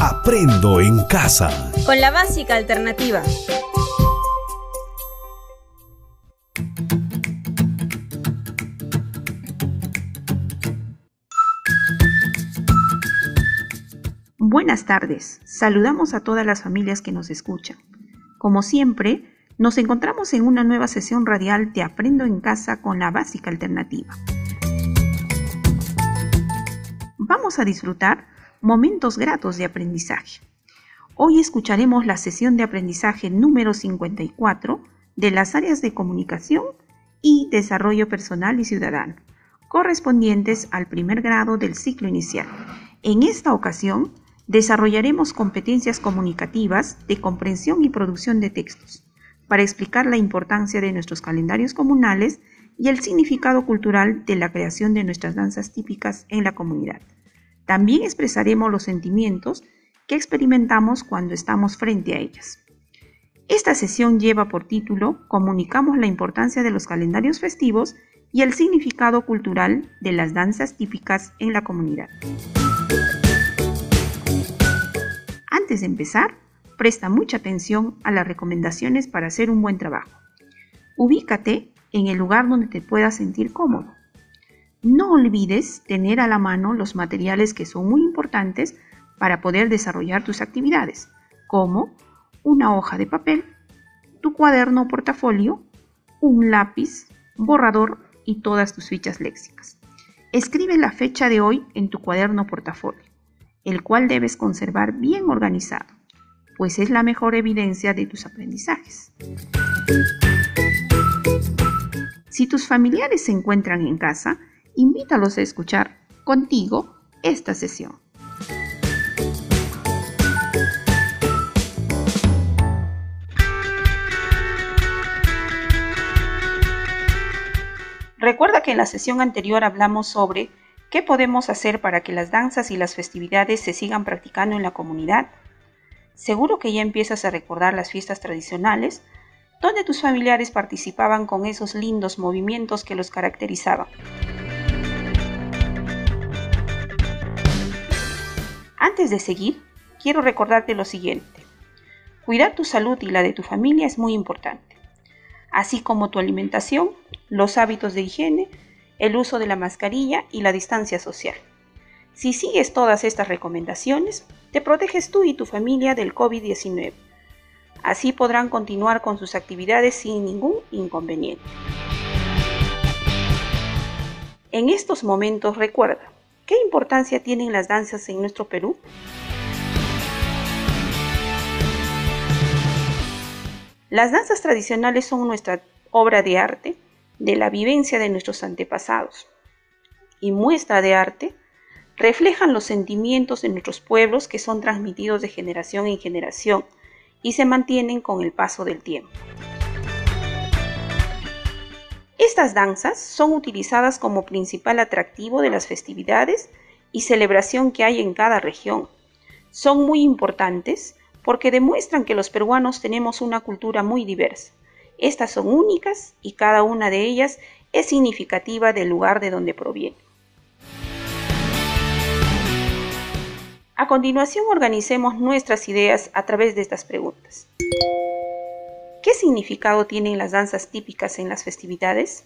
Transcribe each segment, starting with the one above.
Aprendo en casa. Con la básica alternativa. Buenas tardes. Saludamos a todas las familias que nos escuchan. Como siempre, nos encontramos en una nueva sesión radial de Aprendo en casa con la básica alternativa. Vamos a disfrutar momentos gratos de aprendizaje. Hoy escucharemos la sesión de aprendizaje número 54 de las áreas de comunicación y desarrollo personal y ciudadano, correspondientes al primer grado del ciclo inicial. En esta ocasión, desarrollaremos competencias comunicativas de comprensión y producción de textos para explicar la importancia de nuestros calendarios comunales y el significado cultural de la creación de nuestras danzas típicas en la comunidad. También expresaremos los sentimientos que experimentamos cuando estamos frente a ellas. Esta sesión lleva por título Comunicamos la importancia de los calendarios festivos y el significado cultural de las danzas típicas en la comunidad. Antes de empezar, presta mucha atención a las recomendaciones para hacer un buen trabajo. Ubícate en el lugar donde te puedas sentir cómodo. No olvides tener a la mano los materiales que son muy importantes para poder desarrollar tus actividades, como una hoja de papel, tu cuaderno o portafolio, un lápiz, borrador y todas tus fichas léxicas. Escribe la fecha de hoy en tu cuaderno o portafolio el cual debes conservar bien organizado, pues es la mejor evidencia de tus aprendizajes. Si tus familiares se encuentran en casa, invítalos a escuchar contigo esta sesión. Recuerda que en la sesión anterior hablamos sobre ¿Qué podemos hacer para que las danzas y las festividades se sigan practicando en la comunidad? Seguro que ya empiezas a recordar las fiestas tradicionales, donde tus familiares participaban con esos lindos movimientos que los caracterizaban. Antes de seguir, quiero recordarte lo siguiente. Cuidar tu salud y la de tu familia es muy importante, así como tu alimentación, los hábitos de higiene, el uso de la mascarilla y la distancia social. Si sigues todas estas recomendaciones, te proteges tú y tu familia del COVID-19. Así podrán continuar con sus actividades sin ningún inconveniente. En estos momentos recuerda, ¿qué importancia tienen las danzas en nuestro Perú? Las danzas tradicionales son nuestra obra de arte de la vivencia de nuestros antepasados y muestra de arte reflejan los sentimientos de nuestros pueblos que son transmitidos de generación en generación y se mantienen con el paso del tiempo. Estas danzas son utilizadas como principal atractivo de las festividades y celebración que hay en cada región. Son muy importantes porque demuestran que los peruanos tenemos una cultura muy diversa estas son únicas y cada una de ellas es significativa del lugar de donde proviene. A continuación organicemos nuestras ideas a través de estas preguntas. ¿Qué significado tienen las danzas típicas en las festividades?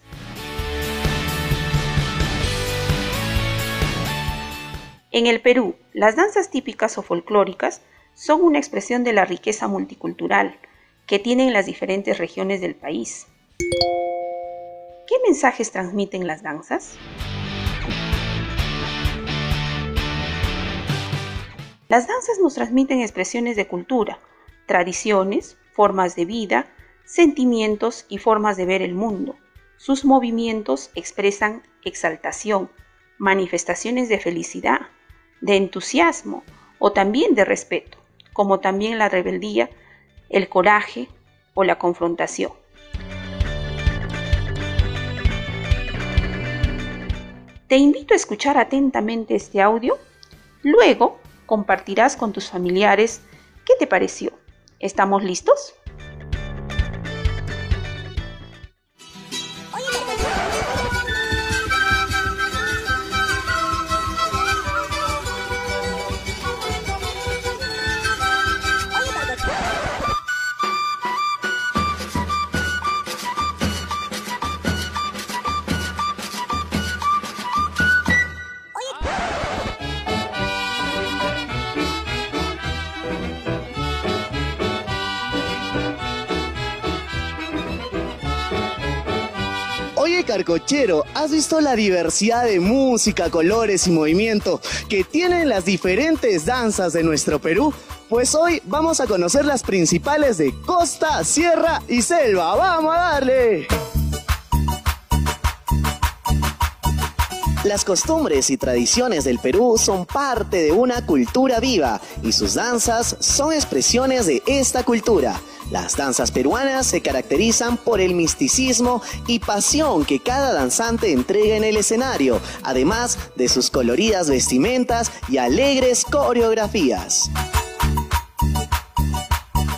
En el Perú, las danzas típicas o folclóricas son una expresión de la riqueza multicultural, que tienen las diferentes regiones del país. ¿Qué mensajes transmiten las danzas? Las danzas nos transmiten expresiones de cultura, tradiciones, formas de vida, sentimientos y formas de ver el mundo. Sus movimientos expresan exaltación, manifestaciones de felicidad, de entusiasmo o también de respeto, como también la rebeldía el coraje o la confrontación. Te invito a escuchar atentamente este audio. Luego compartirás con tus familiares qué te pareció. ¿Estamos listos? Carcochero, ¿has visto la diversidad de música, colores y movimiento que tienen las diferentes danzas de nuestro Perú? Pues hoy vamos a conocer las principales de costa, sierra y selva. ¡Vamos a darle! Las costumbres y tradiciones del Perú son parte de una cultura viva y sus danzas son expresiones de esta cultura. Las danzas peruanas se caracterizan por el misticismo y pasión que cada danzante entrega en el escenario, además de sus coloridas vestimentas y alegres coreografías.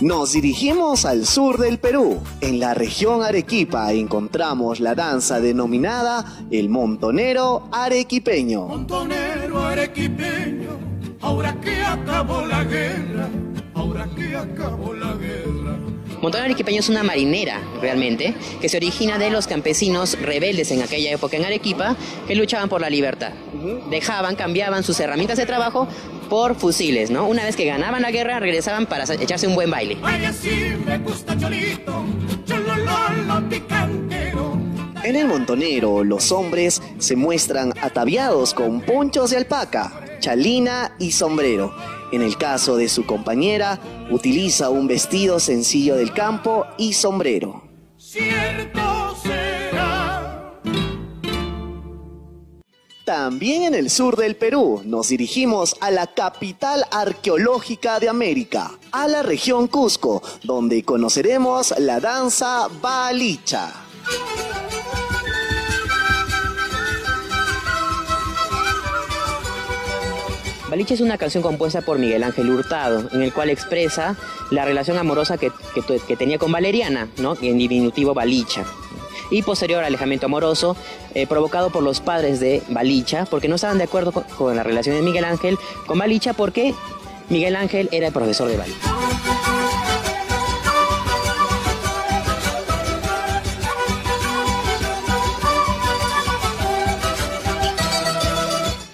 Nos dirigimos al sur del Perú. En la región Arequipa encontramos la danza denominada el montonero arequipeño. Montonero arequipeño, ahora que acabó la guerra, ahora que acabó la guerra. Montonero arequipeño es una marinera, realmente, que se origina de los campesinos rebeldes en aquella época en Arequipa, que luchaban por la libertad. Dejaban, cambiaban sus herramientas de trabajo por fusiles, ¿no? Una vez que ganaban la guerra, regresaban para echarse un buen baile. En el montonero, los hombres se muestran ataviados con ponchos de alpaca, chalina y sombrero. En el caso de su compañera, utiliza un vestido sencillo del campo y sombrero. También en el sur del Perú nos dirigimos a la capital arqueológica de América, a la región Cusco, donde conoceremos la danza balicha. Balicha es una canción compuesta por Miguel Ángel Hurtado, en el cual expresa la relación amorosa que, tenía con Valeriana, ¿no? en diminutivo Balicha y posterior alejamiento amoroso eh, provocado por los padres de Balicha, porque no estaban de acuerdo con, la relación de Miguel Ángel con Balicha, porque Miguel Ángel era el profesor de Balicha.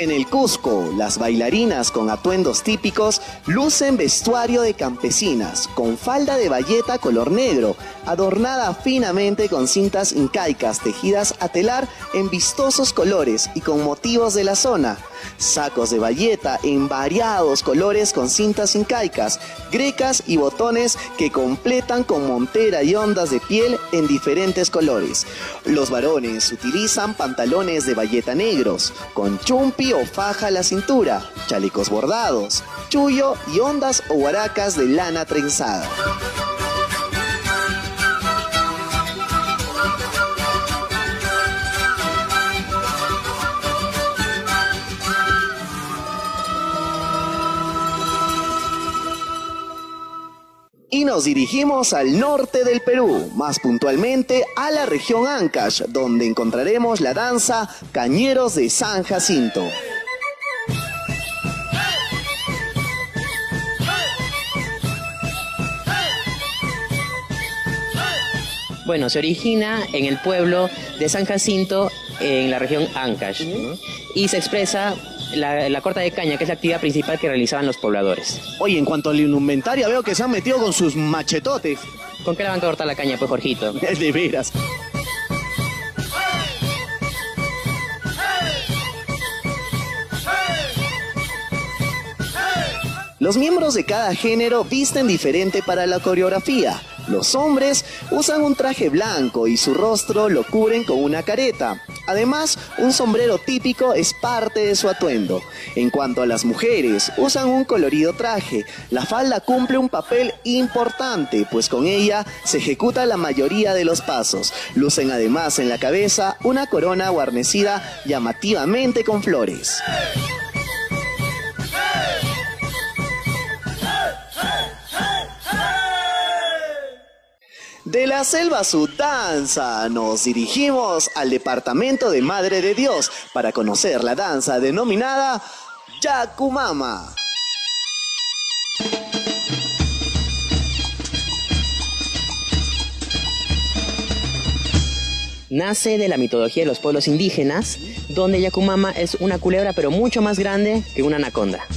En el Cusco, las bailarinas con atuendos típicos lucen vestuario de campesinas, con falda de bayeta color negro, adornada finamente con cintas incaicas tejidas a telar en vistosos colores y con motivos de la zona sacos de bayeta en variados colores con cintas incaicas, grecas y botones que completan con montera y ondas de piel en diferentes colores. Los varones utilizan pantalones de bayeta negros, con chumpi o faja a la cintura, chalecos bordados, chullo y ondas o guaracas de lana trenzada. Y nos dirigimos al norte del Perú, más puntualmente a la región Ancash, donde encontraremos la danza Cañeros de San Jacinto. Bueno, se origina en el pueblo de San Jacinto, en la región Ancash, y se expresa la, corta de caña, que es la actividad principal que realizaban los pobladores. Oye, en cuanto al indumentaria, veo que se han metido con sus machetotes. ¿Con qué le van a cortar la caña, pues, Jorgito? de veras. Los miembros de cada género visten diferente para la coreografía. Los hombres usan un traje blanco y su rostro lo cubren con una careta. Además, un sombrero típico es parte de su atuendo. En cuanto a las mujeres, usan un colorido traje. La falda cumple un papel importante, pues con ella se ejecuta la mayoría de los pasos. Lucen además en la cabeza una corona guarnecida llamativamente con flores. De la selva su danza, nos dirigimos al departamento de Madre de Dios para conocer la danza denominada Yakumama. Nace de la mitología de los pueblos indígenas, donde Yakumama es una culebra pero mucho más grande que una anaconda.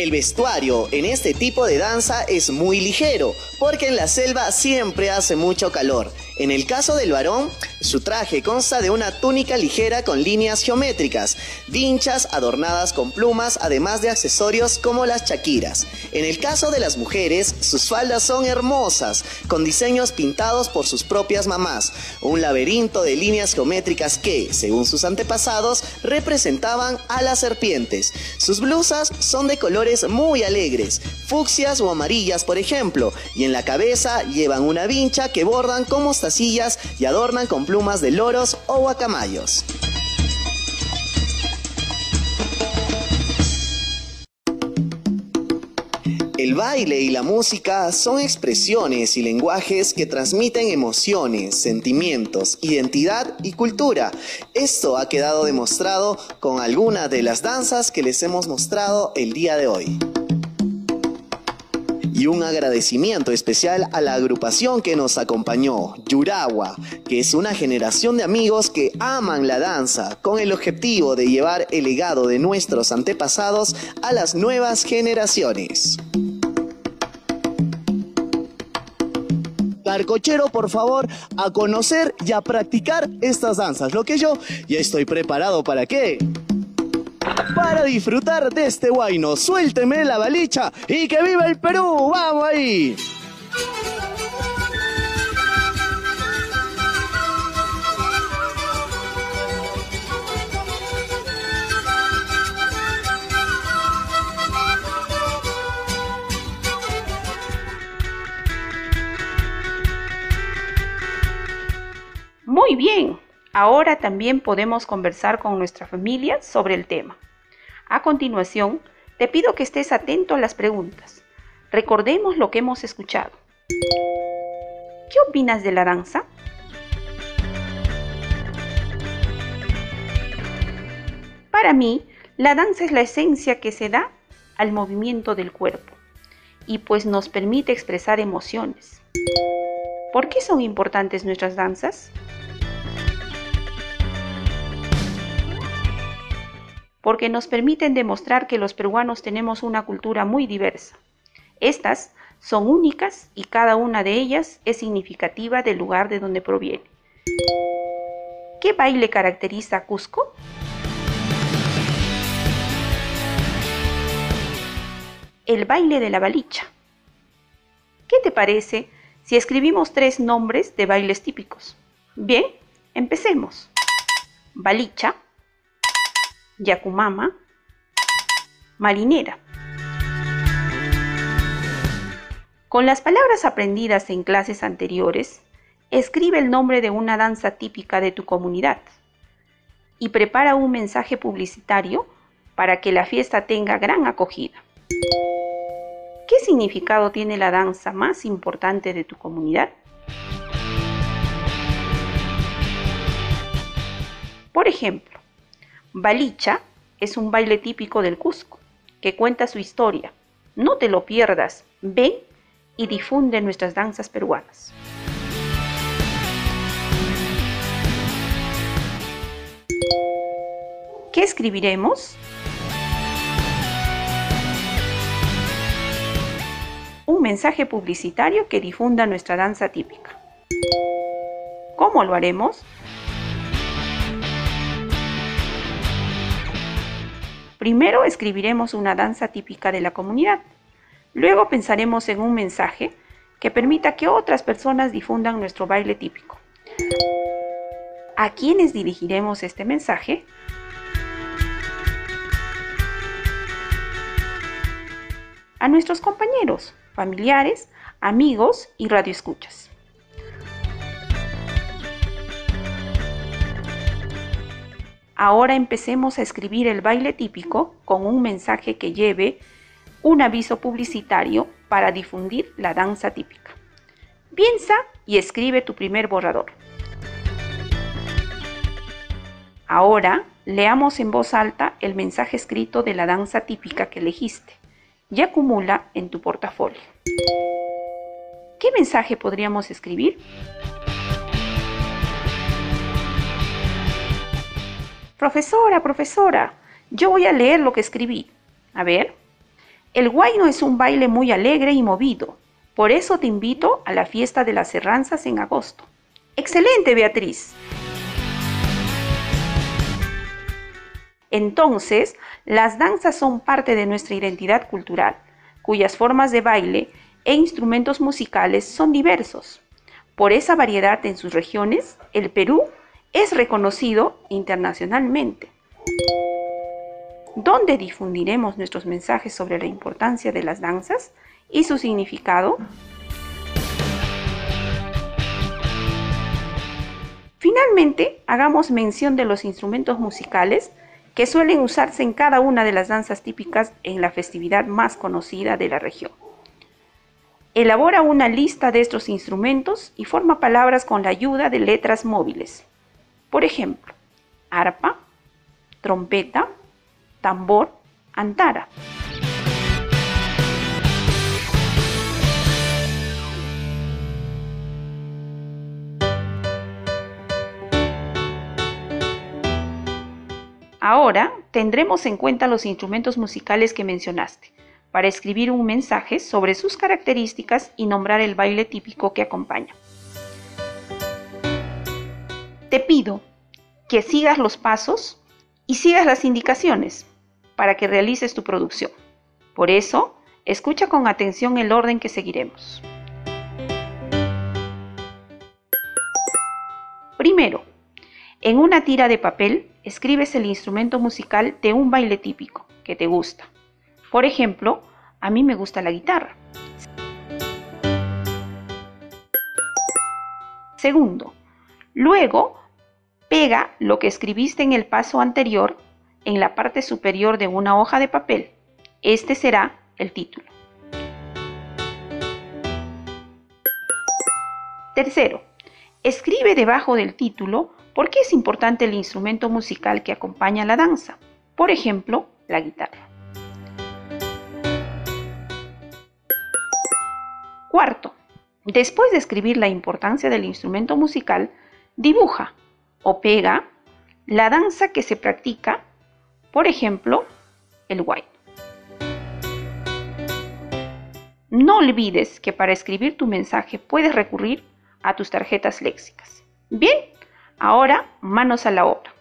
El vestuario en este tipo de danza es muy ligero, porque en la selva siempre hace mucho calor. En el caso del varón, su traje consta de una túnica ligera con líneas geométricas, vinchas adornadas con plumas, además de accesorios como las chaquiras. En el caso de las mujeres, sus faldas son hermosas, con diseños pintados por sus propias mamás, un laberinto de líneas geométricas que, según sus antepasados, representaban a las serpientes. Sus blusas son de colores muy alegres, fucsias o amarillas por ejemplo, y en la cabeza llevan una vincha que bordan como sillas y adornan con plumas de loros o guacamayos. El baile y la música son expresiones y lenguajes que transmiten emociones, sentimientos, identidad y cultura. Esto ha quedado demostrado con algunas de las danzas que les hemos mostrado el día de hoy y un agradecimiento especial a la agrupación que nos acompañó, Yurawa, que es una generación de amigos que aman la danza con el objetivo de llevar el legado de nuestros antepasados a las nuevas generaciones. Carcochero, por favor, a conocer y a practicar estas danzas. Lo que yo ya estoy preparado para qué para disfrutar de este guayno. Suélteme la balicha y que viva el Perú. ¡Vamos ahí! Muy bien, ahora también podemos conversar con nuestra familia sobre el tema. A continuación, te pido que estés atento a las preguntas. Recordemos lo que hemos escuchado. ¿Qué opinas de la danza? Para mí, la danza es la esencia que se da al movimiento del cuerpo y pues nos permite expresar emociones. ¿Por qué son importantes nuestras danzas? Porque nos permiten demostrar que los peruanos tenemos una cultura muy diversa. Estas son únicas y cada una de ellas es significativa del lugar de donde proviene. ¿Qué baile caracteriza a Cusco? El baile de la balicha. ¿Qué te parece si escribimos tres nombres de bailes típicos? Bien, empecemos. Balicha, Yacumama, marinera. Con las palabras aprendidas en clases anteriores, escribe el nombre de una danza típica de tu comunidad y prepara un mensaje publicitario para que la fiesta tenga gran acogida. ¿Qué significado tiene la danza más importante de tu comunidad? Por ejemplo, Balicha es un baile típico del Cusco que cuenta su historia. No te lo pierdas, ven y difunde nuestras danzas peruanas. ¿Qué escribiremos? Un mensaje publicitario que difunda nuestra danza típica. ¿Cómo lo haremos? Primero escribiremos una danza típica de la comunidad. Luego pensaremos en un mensaje que permita que otras personas difundan nuestro baile típico. ¿A quiénes dirigiremos este mensaje? A nuestros compañeros, familiares, amigos y radioescuchas. Ahora empecemos a escribir el baile típico con un mensaje que lleve un aviso publicitario para difundir la danza típica. Piensa y escribe tu primer borrador. Ahora leamos en voz alta el mensaje escrito de la danza típica que elegiste y acumula en tu portafolio. ¿Qué mensaje podríamos escribir? Profesora, profesora, yo voy a leer lo que escribí. A ver, El guayno es un baile muy alegre y movido, por eso te invito a la fiesta de las Herranzas en agosto. ¡Excelente, Beatriz! Entonces, las danzas son parte de nuestra identidad cultural, cuyas formas de baile e instrumentos musicales son diversos. Por esa variedad en sus regiones, el Perú es reconocido internacionalmente. ¿Dónde difundiremos nuestros mensajes sobre la importancia de las danzas y su significado? Finalmente, hagamos mención de los instrumentos musicales que suelen usarse en cada una de las danzas típicas en la festividad más conocida de la región. Elabora una lista de estos instrumentos y forma palabras con la ayuda de letras móviles. Por ejemplo, arpa, trompeta, tambor, antara. Ahora tendremos en cuenta los instrumentos musicales que mencionaste para escribir un mensaje sobre sus características y nombrar el baile típico que acompaña. Te pido que sigas los pasos y sigas las indicaciones para que realices tu producción. Por eso, escucha con atención el orden que seguiremos. Primero, en una tira de papel escribes el instrumento musical de un baile típico que te gusta. Por ejemplo, a mí me gusta la guitarra. Segundo, luego pega lo que escribiste en el paso anterior en la parte superior de una hoja de papel. Este será el título. Tercero, escribe debajo del título por qué es importante el instrumento musical que acompaña la danza. Por ejemplo, la guitarra. Cuarto, después de escribir la importancia del instrumento musical, dibuja o pega la danza que se practica por ejemplo, el white. No olvides que para escribir tu mensaje puedes recurrir a tus tarjetas léxicas. Bien, ahora manos a la obra.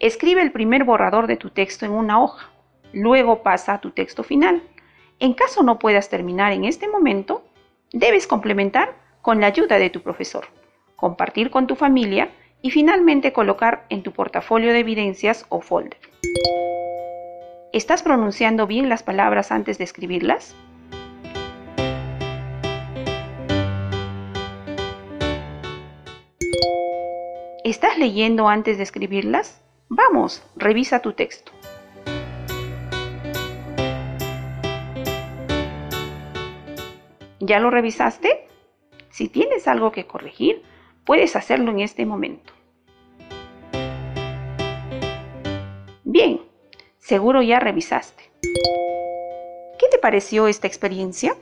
Escribe el primer borrador de tu texto en una hoja, luego pasa a tu texto final. En caso no puedas terminar en este momento, debes complementar con la ayuda de tu profesor, compartir con tu familia y finalmente colocar en tu portafolio de evidencias o folder. ¿Estás pronunciando bien las palabras antes de escribirlas? ¿Estás leyendo antes de escribirlas? Vamos, revisa tu texto. ¿Ya lo revisaste? Si tienes algo que corregir, Puedes hacerlo en este momento. Bien, seguro ya revisaste. ¿Qué te pareció esta experiencia?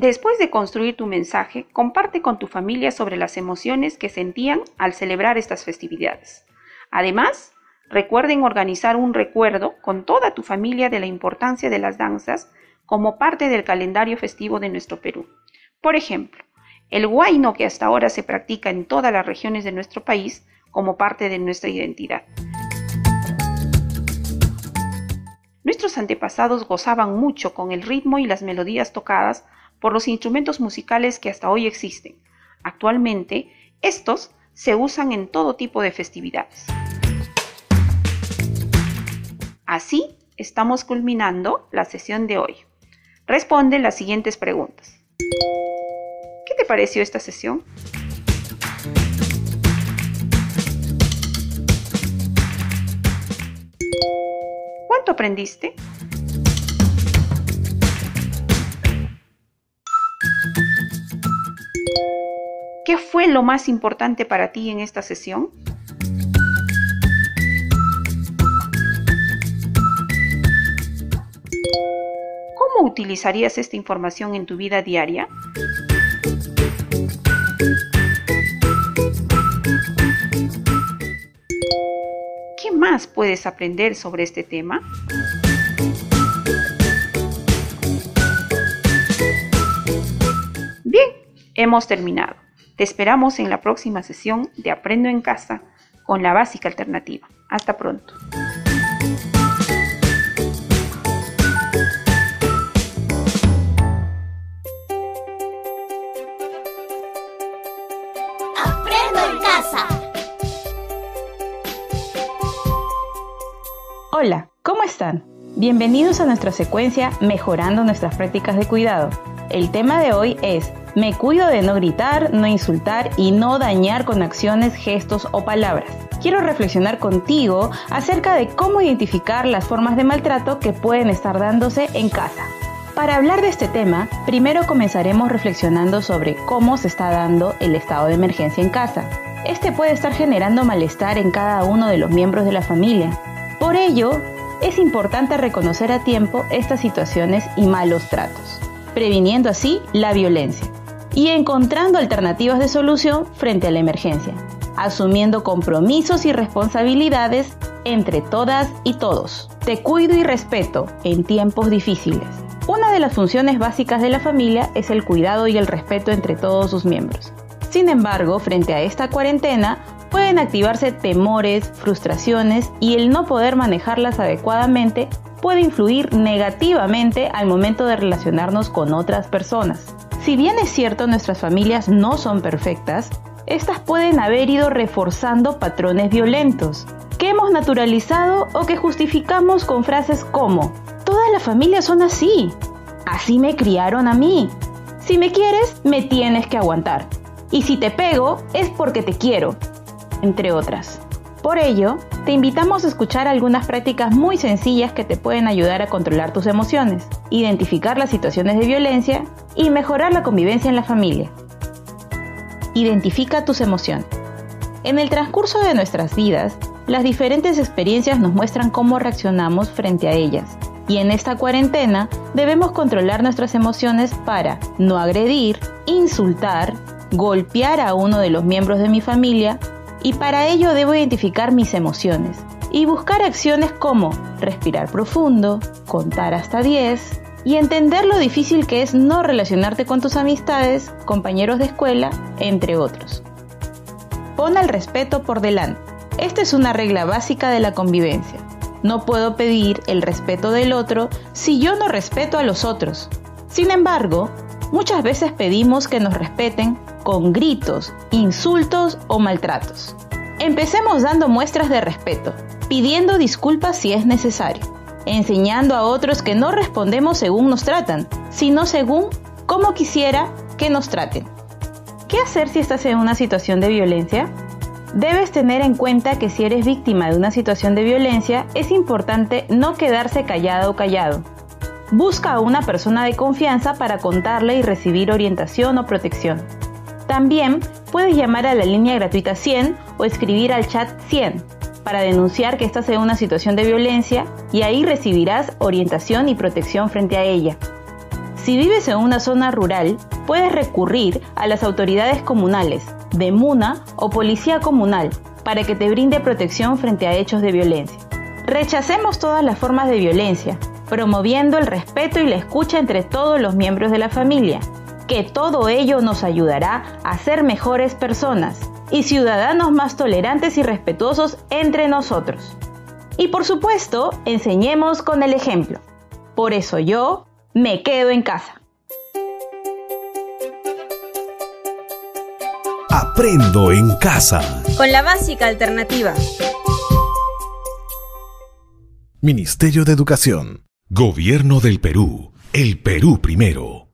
Después de construir tu mensaje, comparte con tu familia sobre las emociones que sentían al celebrar estas festividades. Además, recuerden organizar un recuerdo con toda tu familia de la importancia de las danzas como parte del calendario festivo de nuestro Perú. Por ejemplo, el huayno que hasta ahora se practica en todas las regiones de nuestro país como parte de nuestra identidad. Nuestros antepasados gozaban mucho con el ritmo y las melodías tocadas por los instrumentos musicales que hasta hoy existen. Actualmente, estos se usan en todo tipo de festividades. Así, estamos culminando la sesión de hoy. Responde las siguientes preguntas. ¿Qué te pareció esta sesión? ¿Cuánto aprendiste? Fue lo más importante para ti en esta sesión? utilizarías esta información en tu vida diaria? ¿Qué más puedes aprender sobre este tema? Bien, hemos terminado. Te esperamos en la próxima sesión de Aprendo en Casa con la básica alternativa. Hasta pronto. Aprendo en casa. Hola, ¿cómo están? Bienvenidos a nuestra secuencia Mejorando nuestras prácticas de cuidado. El tema de hoy es Me cuido de no gritar, no insultar y no dañar con acciones, gestos o palabras. Quiero reflexionar contigo acerca de cómo identificar las formas de maltrato que pueden estar dándose en casa. Para hablar de este tema, primero comenzaremos reflexionando sobre cómo se está dando el estado de emergencia en casa. Este puede estar generando malestar en cada uno de los miembros de la familia. Por ello, es importante reconocer a tiempo estas situaciones y malos tratos, previniendo así la violencia y encontrando alternativas de solución frente a la emergencia, asumiendo compromisos y responsabilidades entre todas y todos. Te cuido y respeto en tiempos difíciles. Una de las funciones básicas de la familia es el cuidado y el respeto entre todos sus miembros. Sin embargo, frente a esta cuarentena, pueden activarse temores, frustraciones y el no poder manejarlas adecuadamente puede influir negativamente al momento de relacionarnos con otras personas. Si bien es cierto nuestras familias no son perfectas, estas pueden haber ido reforzando patrones violentos, que hemos naturalizado o que justificamos con frases como, todas las familias son así, así me criaron a mí, si me quieres, me tienes que aguantar, y si te pego es porque te quiero, entre otras. Por ello, te invitamos a escuchar algunas prácticas muy sencillas que te pueden ayudar a controlar tus emociones, identificar las situaciones de violencia y mejorar la convivencia en la familia. Identifica tus emociones. En el transcurso de nuestras vidas, las diferentes experiencias nos muestran cómo reaccionamos frente a ellas. Y en esta cuarentena debemos controlar nuestras emociones para no agredir, insultar, golpear a uno de los miembros de mi familia y para ello debo identificar mis emociones y buscar acciones como respirar profundo, contar hasta 10 y entender lo difícil que es no relacionarte con tus amistades, compañeros de escuela, entre otros. Pon el respeto por delante. Esta es una regla básica de la convivencia. No puedo pedir el respeto del otro si yo no respeto a los otros. Sin embargo, muchas veces pedimos que nos respeten con gritos, insultos o maltratos. Empecemos dando muestras de respeto, pidiendo disculpas si es necesario, enseñando a otros que no respondemos según nos tratan, sino según cómo quisiera que nos traten. ¿Qué hacer si estás en una situación de violencia? Debes tener en cuenta que si eres víctima de una situación de violencia, es importante no quedarse callado o callado. Busca a una persona de confianza para contarle y recibir orientación o protección. También puedes llamar a la línea gratuita 100 o escribir al chat 100 para denunciar que estás en una situación de violencia y ahí recibirás orientación y protección frente a ella. Si vives en una zona rural, puedes recurrir a las autoridades comunales, de MUNA o Policía Comunal, para que te brinde protección frente a hechos de violencia. Rechacemos todas las formas de violencia, promoviendo el respeto y la escucha entre todos los miembros de la familia, que todo ello nos ayudará a ser mejores personas y ciudadanos más tolerantes y respetuosos entre nosotros. Y por supuesto, enseñemos con el ejemplo. Por eso yo me quedo en casa. Aprendo en casa. Con la básica alternativa. Ministerio de Educación. Gobierno del Perú. El Perú primero.